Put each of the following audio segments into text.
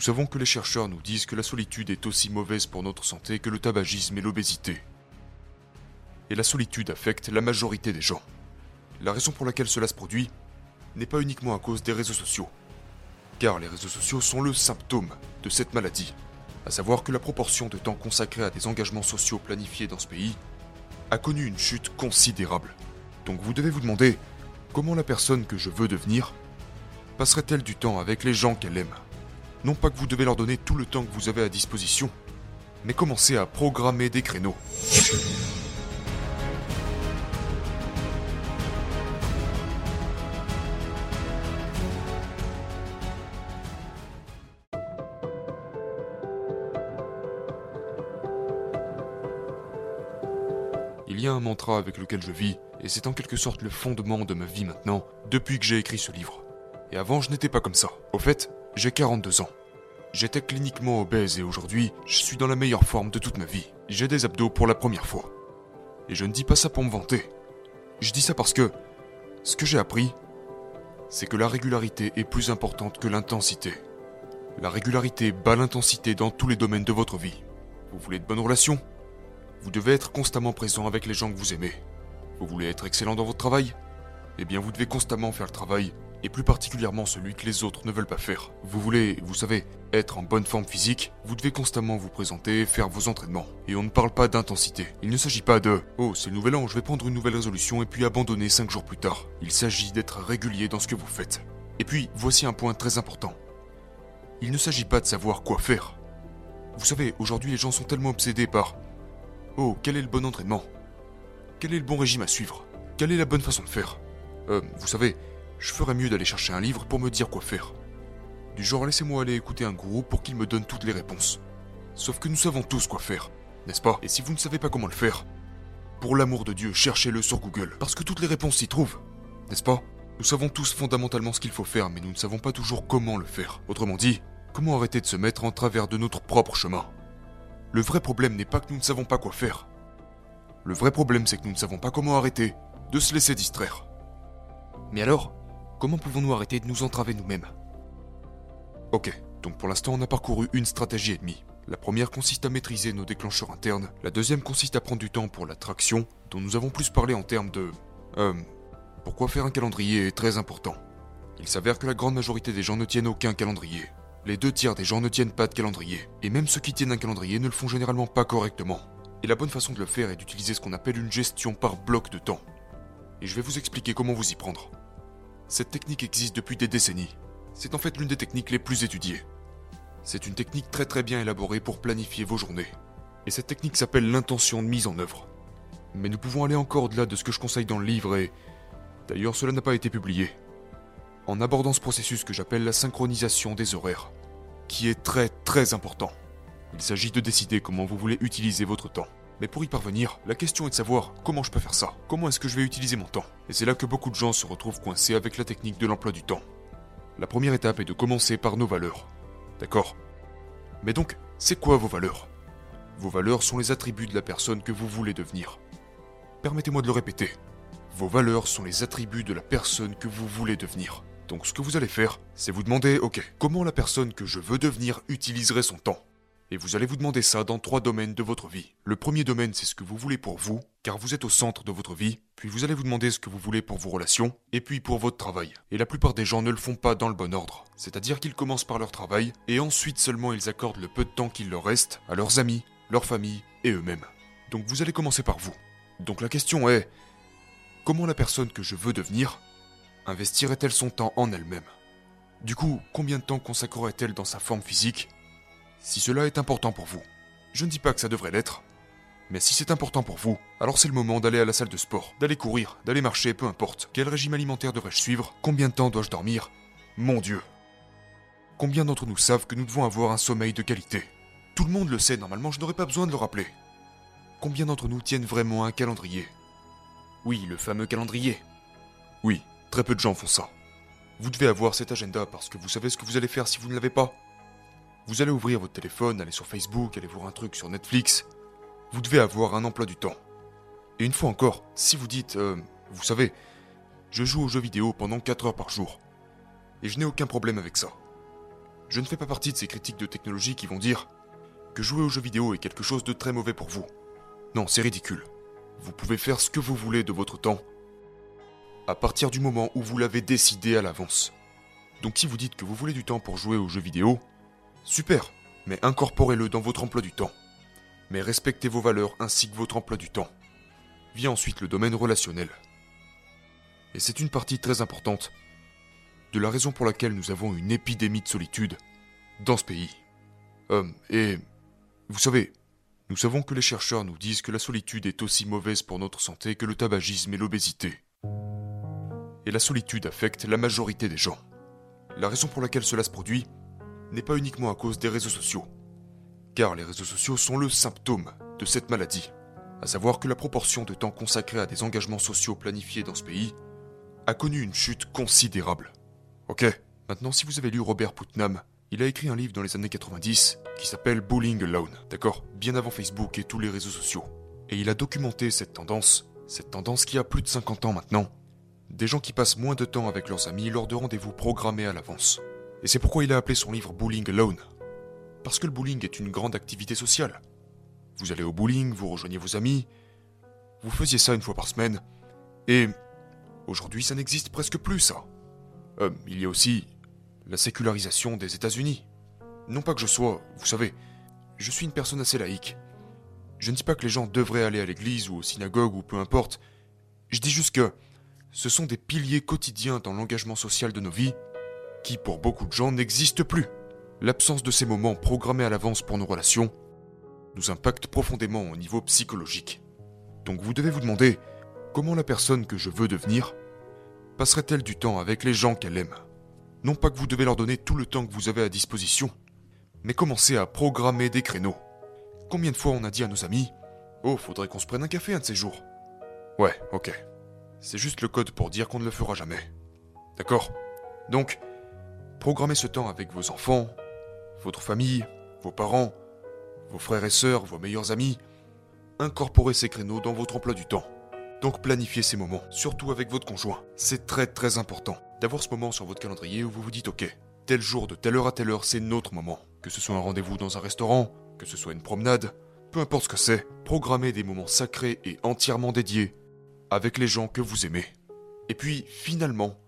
Nous savons que les chercheurs nous disent que la solitude est aussi mauvaise pour notre santé que le tabagisme et l'obésité. Et la solitude affecte la majorité des gens. La raison pour laquelle cela se produit n'est pas uniquement à cause des réseaux sociaux. Car les réseaux sociaux sont le symptôme de cette maladie. À savoir que la proportion de temps consacré à des engagements sociaux planifiés dans ce pays a connu une chute considérable. Donc vous devez vous demander comment la personne que je veux devenir passerait-elle du temps avec les gens qu'elle aime? Non pas que vous devez leur donner tout le temps que vous avez à disposition, mais commencez à programmer des créneaux. Il y a un mantra avec lequel je vis, et c'est en quelque sorte le fondement de ma vie maintenant, depuis que j'ai écrit ce livre. Et avant, je n'étais pas comme ça. Au fait, j'ai 42 ans. J'étais cliniquement obèse et aujourd'hui, je suis dans la meilleure forme de toute ma vie. J'ai des abdos pour la première fois. Et je ne dis pas ça pour me vanter. Je dis ça parce que ce que j'ai appris, c'est que la régularité est plus importante que l'intensité. La régularité bat l'intensité dans tous les domaines de votre vie. Vous voulez de bonnes relations? Vous devez être constamment présent avec les gens que vous aimez. Vous voulez être excellent dans votre travail? Eh bien, vous devez constamment faire le travail et plus particulièrement celui que les autres ne veulent pas faire. Vous voulez, vous savez, être en bonne forme physique, vous devez constamment vous présenter, faire vos entraînements. Et on ne parle pas d'intensité. Il ne s'agit pas de Oh, c'est le nouvel an, je vais prendre une nouvelle résolution et puis abandonner 5 jours plus tard. Il s'agit d'être régulier dans ce que vous faites. Et puis, voici un point très important. Il ne s'agit pas de savoir quoi faire. Vous savez, aujourd'hui les gens sont tellement obsédés par Oh, quel est le bon entraînement? Quel est le bon régime à suivre? Quelle est la bonne façon de faire? Euh, vous savez, je ferais mieux d'aller chercher un livre pour me dire quoi faire. Du genre, laissez-moi aller écouter un gourou pour qu'il me donne toutes les réponses. Sauf que nous savons tous quoi faire, n'est-ce pas? Et si vous ne savez pas comment le faire, pour l'amour de Dieu, cherchez-le sur Google, parce que toutes les réponses s'y trouvent, n'est-ce pas? Nous savons tous fondamentalement ce qu'il faut faire, mais nous ne savons pas toujours comment le faire. Autrement dit, comment arrêter de se mettre en travers de notre propre chemin? Le vrai problème n'est pas que nous ne savons pas quoi faire. Le vrai problème, c'est que nous ne savons pas comment arrêter de se laisser distraire. Mais alors, Comment pouvons-nous arrêter de nous entraver nous-mêmes Ok, donc pour l'instant on a parcouru une stratégie et demie. La première consiste à maîtriser nos déclencheurs internes, la deuxième consiste à prendre du temps pour la traction, dont nous avons plus parlé en termes de... Euh... Pourquoi faire un calendrier est très important. Il s'avère que la grande majorité des gens ne tiennent aucun calendrier. Les deux tiers des gens ne tiennent pas de calendrier, et même ceux qui tiennent un calendrier ne le font généralement pas correctement. Et la bonne façon de le faire est d'utiliser ce qu'on appelle une gestion par bloc de temps. Et je vais vous expliquer comment vous y prendre. Cette technique existe depuis des décennies. C'est en fait l'une des techniques les plus étudiées. C'est une technique très très bien élaborée pour planifier vos journées. Et cette technique s'appelle l'intention de mise en œuvre. Mais nous pouvons aller encore au-delà de ce que je conseille dans le livre et... D'ailleurs, cela n'a pas été publié. En abordant ce processus que j'appelle la synchronisation des horaires, qui est très très important. Il s'agit de décider comment vous voulez utiliser votre temps. Mais pour y parvenir, la question est de savoir comment je peux faire ça. Comment est-ce que je vais utiliser mon temps? Et c'est là que beaucoup de gens se retrouvent coincés avec la technique de l'emploi du temps. La première étape est de commencer par nos valeurs. D'accord? Mais donc, c'est quoi vos valeurs? Vos valeurs sont les attributs de la personne que vous voulez devenir. Permettez-moi de le répéter. Vos valeurs sont les attributs de la personne que vous voulez devenir. Donc ce que vous allez faire, c'est vous demander, ok, comment la personne que je veux devenir utiliserait son temps? Et vous allez vous demander ça dans trois domaines de votre vie. Le premier domaine, c'est ce que vous voulez pour vous, car vous êtes au centre de votre vie. Puis vous allez vous demander ce que vous voulez pour vos relations, et puis pour votre travail. Et la plupart des gens ne le font pas dans le bon ordre. C'est-à-dire qu'ils commencent par leur travail, et ensuite seulement ils accordent le peu de temps qu'il leur reste à leurs amis, leur famille et eux-mêmes. Donc vous allez commencer par vous. Donc la question est, comment la personne que je veux devenir investirait-elle son temps en elle-même? Du coup, combien de temps consacrerait-elle dans sa forme physique? Si cela est important pour vous. Je ne dis pas que ça devrait l'être, mais si c'est important pour vous, alors c'est le moment d'aller à la salle de sport, d'aller courir, d'aller marcher, peu importe. Quel régime alimentaire devrais-je suivre? Combien de temps dois-je dormir? Mon Dieu Combien d'entre nous savent que nous devons avoir un sommeil de qualité? Tout le monde le sait, normalement je n'aurais pas besoin de le rappeler. Combien d'entre nous tiennent vraiment un calendrier? Oui, le fameux calendrier. Oui, très peu de gens font ça. Vous devez avoir cet agenda parce que vous savez ce que vous allez faire si vous ne l'avez pas. Vous allez ouvrir votre téléphone, aller sur Facebook, aller voir un truc sur Netflix. Vous devez avoir un emploi du temps. Et une fois encore, si vous dites, euh, vous savez, je joue aux jeux vidéo pendant 4 heures par jour, et je n'ai aucun problème avec ça. Je ne fais pas partie de ces critiques de technologie qui vont dire que jouer aux jeux vidéo est quelque chose de très mauvais pour vous. Non, c'est ridicule. Vous pouvez faire ce que vous voulez de votre temps à partir du moment où vous l'avez décidé à l'avance. Donc si vous dites que vous voulez du temps pour jouer aux jeux vidéo, super, mais incorporez-le dans votre emploi du temps. Mais respectez vos valeurs ainsi que votre emploi du temps. Vient ensuite le domaine relationnel. Et c'est une partie très importante de la raison pour laquelle nous avons une épidémie de solitude dans ce pays. Euh, et vous savez, nous savons que les chercheurs nous disent que la solitude est aussi mauvaise pour notre santé que le tabagisme et l'obésité. Et la solitude affecte la majorité des gens. La raison pour laquelle cela se produit n'est pas uniquement à cause des réseaux sociaux, car les réseaux sociaux sont le symptôme de cette maladie, à savoir que la proportion de temps consacré à des engagements sociaux planifiés dans ce pays a connu une chute considérable. Ok, maintenant si vous avez lu Robert Putnam, il a écrit un livre dans les années 90 qui s'appelle Bullying Alone, d'accord? Bien avant Facebook et tous les réseaux sociaux. Et il a documenté cette tendance, cette tendance qui a plus de 50 ans maintenant, des gens qui passent moins de temps avec leurs amis lors de rendez-vous programmés à l'avance. Et c'est pourquoi il a appelé son livre Bowling Alone. Parce que le bowling est une grande activité sociale. Vous allez au bowling, vous rejoignez vos amis, vous faisiez ça une fois par semaine, et aujourd'hui ça n'existe presque plus ça. Euh, il y a aussi la sécularisation des États-Unis. Non pas que je sois, vous savez, je suis une personne assez laïque. Je ne dis pas que les gens devraient aller à l'église ou au synagogue ou peu importe. Je dis juste que ce sont des piliers quotidiens dans l'engagement social de nos vies qui, pour beaucoup de gens, n'existent plus. L'absence de ces moments programmés à l'avance pour nos relations nous impacte profondément au niveau psychologique. Donc vous devez vous demander comment la personne que je veux devenir passerait-elle du temps avec les gens qu'elle aime? Non pas que vous devez leur donner tout le temps que vous avez à disposition, mais commencez à programmer des créneaux. Combien de fois on a dit à nos amis Oh, faudrait qu'on se prenne un café un de ces jours Ouais, ok. C'est juste le code pour dire qu'on ne le fera jamais. D'accord? Donc, programmez ce temps avec vos enfants, votre famille, vos parents, vos frères et sœurs, vos meilleurs amis. Incorporez ces créneaux dans votre emploi du temps. Donc planifiez ces moments, surtout avec votre conjoint. C'est très très important d'avoir ce moment sur votre calendrier où vous vous dites ok, tel jour de telle heure à telle heure, c'est notre moment. Que ce soit un rendez-vous dans un restaurant, que ce soit une promenade, peu importe ce que c'est, programmez des moments sacrés et entièrement dédiés avec les gens que vous aimez. Et puis, finalement,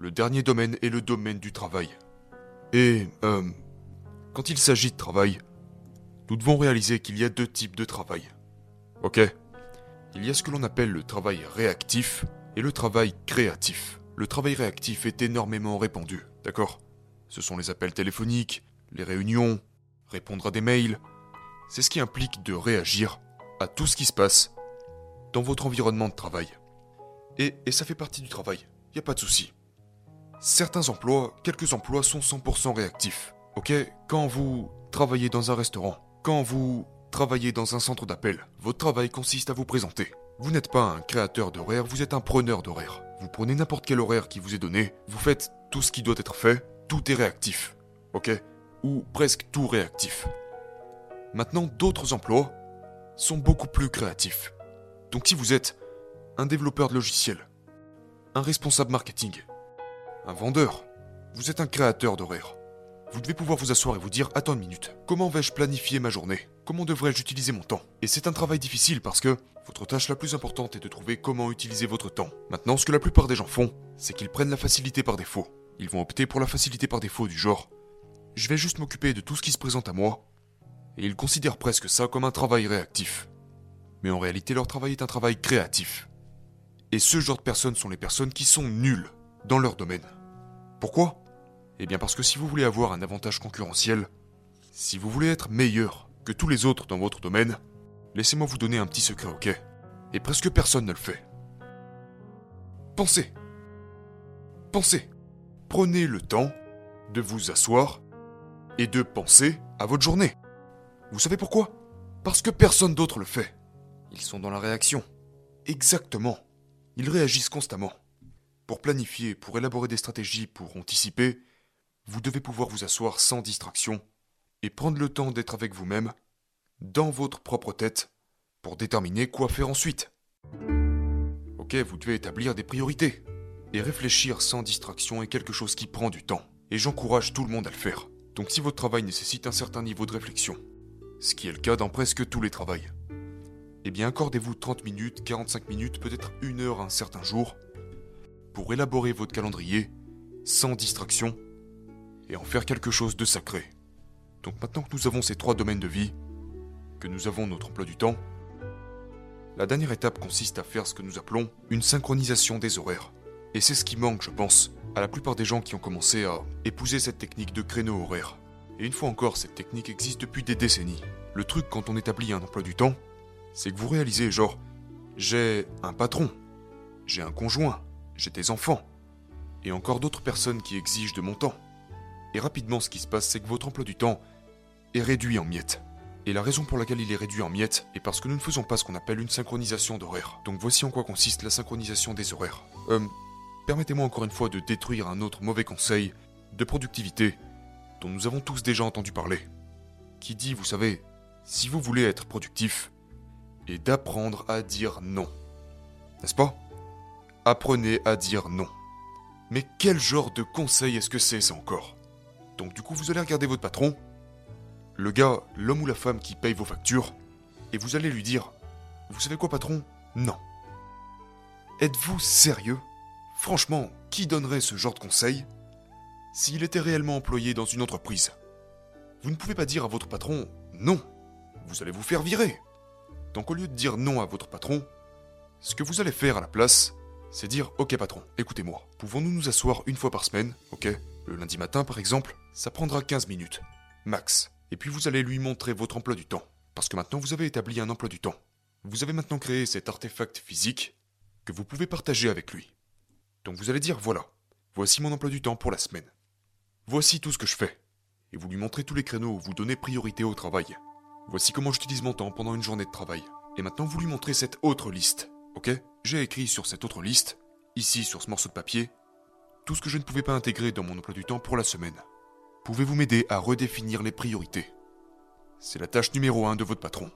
le dernier domaine est le domaine du travail. Et, euh, quand il s'agit de travail, nous devons réaliser qu'il y a deux types de travail. Ok Il y a ce que l'on appelle le travail réactif et le travail créatif. Le travail réactif est énormément répandu, d'accord? Ce sont les appels téléphoniques, les réunions, répondre à des mails. C'est ce qui implique de réagir à tout ce qui se passe dans votre environnement de travail. Et, ça fait partie du travail, y a pas de souci. Certains emplois, quelques emplois sont 100% réactifs. Ok? Quand vous travaillez dans un restaurant, quand vous travaillez dans un centre d'appel, votre travail consiste à vous présenter. Vous n'êtes pas un créateur d'horaires, vous êtes un preneur d'horaires. Vous prenez n'importe quel horaire qui vous est donné, vous faites tout ce qui doit être fait, tout est réactif. Ok? Ou presque tout réactif. Maintenant, d'autres emplois sont beaucoup plus créatifs. Donc si vous êtes un développeur de logiciel, un responsable marketing, un vendeur, vous êtes un créateur d'horaires. Vous devez pouvoir vous asseoir et vous dire Attends une minute, comment vais-je planifier ma journée? Comment devrais-je utiliser mon temps? Et c'est un travail difficile parce que votre tâche la plus importante est de trouver comment utiliser votre temps. Maintenant, ce que la plupart des gens font, c'est qu'ils prennent la facilité par défaut. Ils vont opter pour la facilité par défaut du genre Je vais juste m'occuper de tout ce qui se présente à moi. Et ils considèrent presque ça comme un travail réactif mais en réalité leur travail est un travail créatif. Et ce genre de personnes sont les personnes qui sont nulles dans leur domaine. Pourquoi? Eh bien parce que si vous voulez avoir un avantage concurrentiel, si vous voulez être meilleur que tous les autres dans votre domaine, laissez-moi vous donner un petit secret, ok? Et presque personne ne le fait. Pensez. Pensez. Prenez le temps de vous asseoir et de penser à votre journée. Vous savez pourquoi? Parce que personne d'autre le fait. Ils sont dans la réaction. Exactement. Ils réagissent constamment. Pour planifier, pour élaborer des stratégies, pour anticiper, vous devez pouvoir vous asseoir sans distraction et prendre le temps d'être avec vous-même, dans votre propre tête, pour déterminer quoi faire ensuite. Ok, vous devez établir des priorités. Et réfléchir sans distraction est quelque chose qui prend du temps. Et j'encourage tout le monde à le faire. Donc si votre travail nécessite un certain niveau de réflexion, ce qui est le cas dans presque tous les travails, eh bien accordez-vous 30 minutes, 45 minutes, peut-être une heure un certain jour, pour élaborer votre calendrier, sans distraction, et en faire quelque chose de sacré. Donc maintenant que nous avons ces trois domaines de vie, que nous avons notre emploi du temps, la dernière étape consiste à faire ce que nous appelons une synchronisation des horaires. Et c'est ce qui manque, je pense, à la plupart des gens qui ont commencé à épouser cette technique de créneau horaire. Et une fois encore, cette technique existe depuis des décennies. Le truc quand on établit un emploi du temps, c'est que vous réalisez genre, j'ai un patron, j'ai un conjoint, j'ai des enfants, et encore d'autres personnes qui exigent de mon temps. Et rapidement, ce qui se passe, c'est que votre emploi du temps est réduit en miettes. Et la raison pour laquelle il est réduit en miettes est parce que nous ne faisons pas ce qu'on appelle une synchronisation d'horaires. Donc voici en quoi consiste la synchronisation des horaires. Euh, permettez-moi encore une fois de détruire un autre mauvais conseil de productivité dont nous avons tous déjà entendu parler. Qui dit, vous savez, si vous voulez être productif, et d'apprendre à dire non. N'est-ce pas? Apprenez à dire non. Mais quel genre de conseil est-ce que c'est ça encore? Donc du coup, vous allez regarder votre patron, le gars, l'homme ou la femme qui paye vos factures, et vous allez lui dire Vous savez quoi, patron? Non. Êtes-vous sérieux? Franchement, qui donnerait ce genre de conseil s'il était réellement employé dans une entreprise? Vous ne pouvez pas dire à votre patron Non, vous allez vous faire virer. Donc au lieu de dire non à votre patron, ce que vous allez faire à la place, c'est dire Ok patron, écoutez-moi, pouvons-nous nous asseoir une fois par semaine, ok? Le lundi matin par exemple, ça prendra 15 minutes, max. Et puis vous allez lui montrer votre emploi du temps. Parce que maintenant vous avez établi un emploi du temps. Vous avez maintenant créé cet artefact physique que vous pouvez partager avec lui. Donc vous allez dire voilà, voici mon emploi du temps pour la semaine. Voici tout ce que je fais. Et vous lui montrez tous les créneaux vous donnez priorité au travail. Voici comment j'utilise mon temps pendant une journée de travail. Et maintenant vous lui montrez cette autre liste. Ok? J'ai écrit sur cette autre liste, ici sur ce morceau de papier, tout ce que je ne pouvais pas intégrer dans mon emploi du temps pour la semaine. Pouvez-vous m'aider à redéfinir les priorités? C'est la tâche numéro un de votre patron.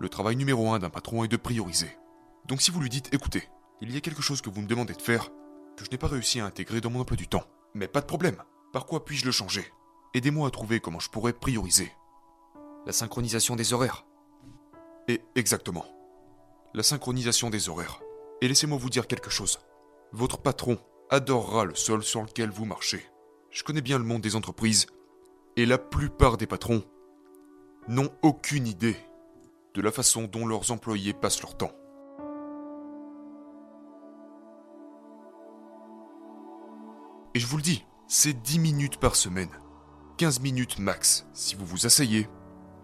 Le travail numéro un d'un patron est de prioriser. Donc si vous lui dites, écoutez, il y a quelque chose que vous me demandez de faire, que je n'ai pas réussi à intégrer dans mon emploi du temps. Mais pas de problème. Par quoi puis-je le changer? Aidez-moi à trouver comment je pourrais prioriser. La synchronisation des horaires. Et exactement. La synchronisation des horaires. Et laissez-moi vous dire quelque chose. Votre patron adorera le sol sur lequel vous marchez. Je connais bien le monde des entreprises, et la plupart des patrons n'ont aucune idée de la façon dont leurs employés passent leur temps. Et je vous le dis, c'est 10 minutes par semaine. 15 minutes max si vous vous asseyez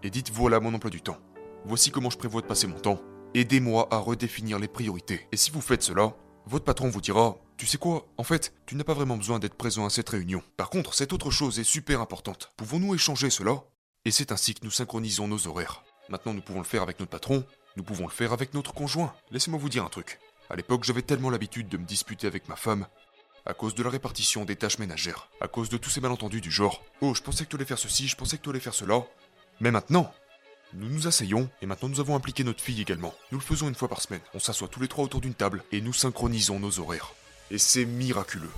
et dites voilà mon emploi du temps. Voici comment je prévois de passer mon temps. Aidez-moi à redéfinir les priorités. Et si vous faites cela, votre patron vous dira Tu sais quoi? En fait, tu n'as pas vraiment besoin d'être présent à cette réunion. Par contre, cette autre chose est super importante. Pouvons-nous échanger cela? Et c'est ainsi que nous synchronisons nos horaires. Maintenant, nous pouvons le faire avec notre patron, nous pouvons le faire avec notre conjoint. Laissez-moi vous dire un truc. À l'époque, j'avais tellement l'habitude de me disputer avec ma femme à cause de la répartition des tâches ménagères, à cause de tous ces malentendus du genre Oh, je pensais que tu allais faire ceci, je pensais que tu allais faire cela. Mais maintenant, nous nous asseyons et maintenant nous avons impliqué notre fille également. Nous le faisons une fois par semaine. On s'assoit tous les trois autour d'une table et nous synchronisons nos horaires. Et c'est miraculeux.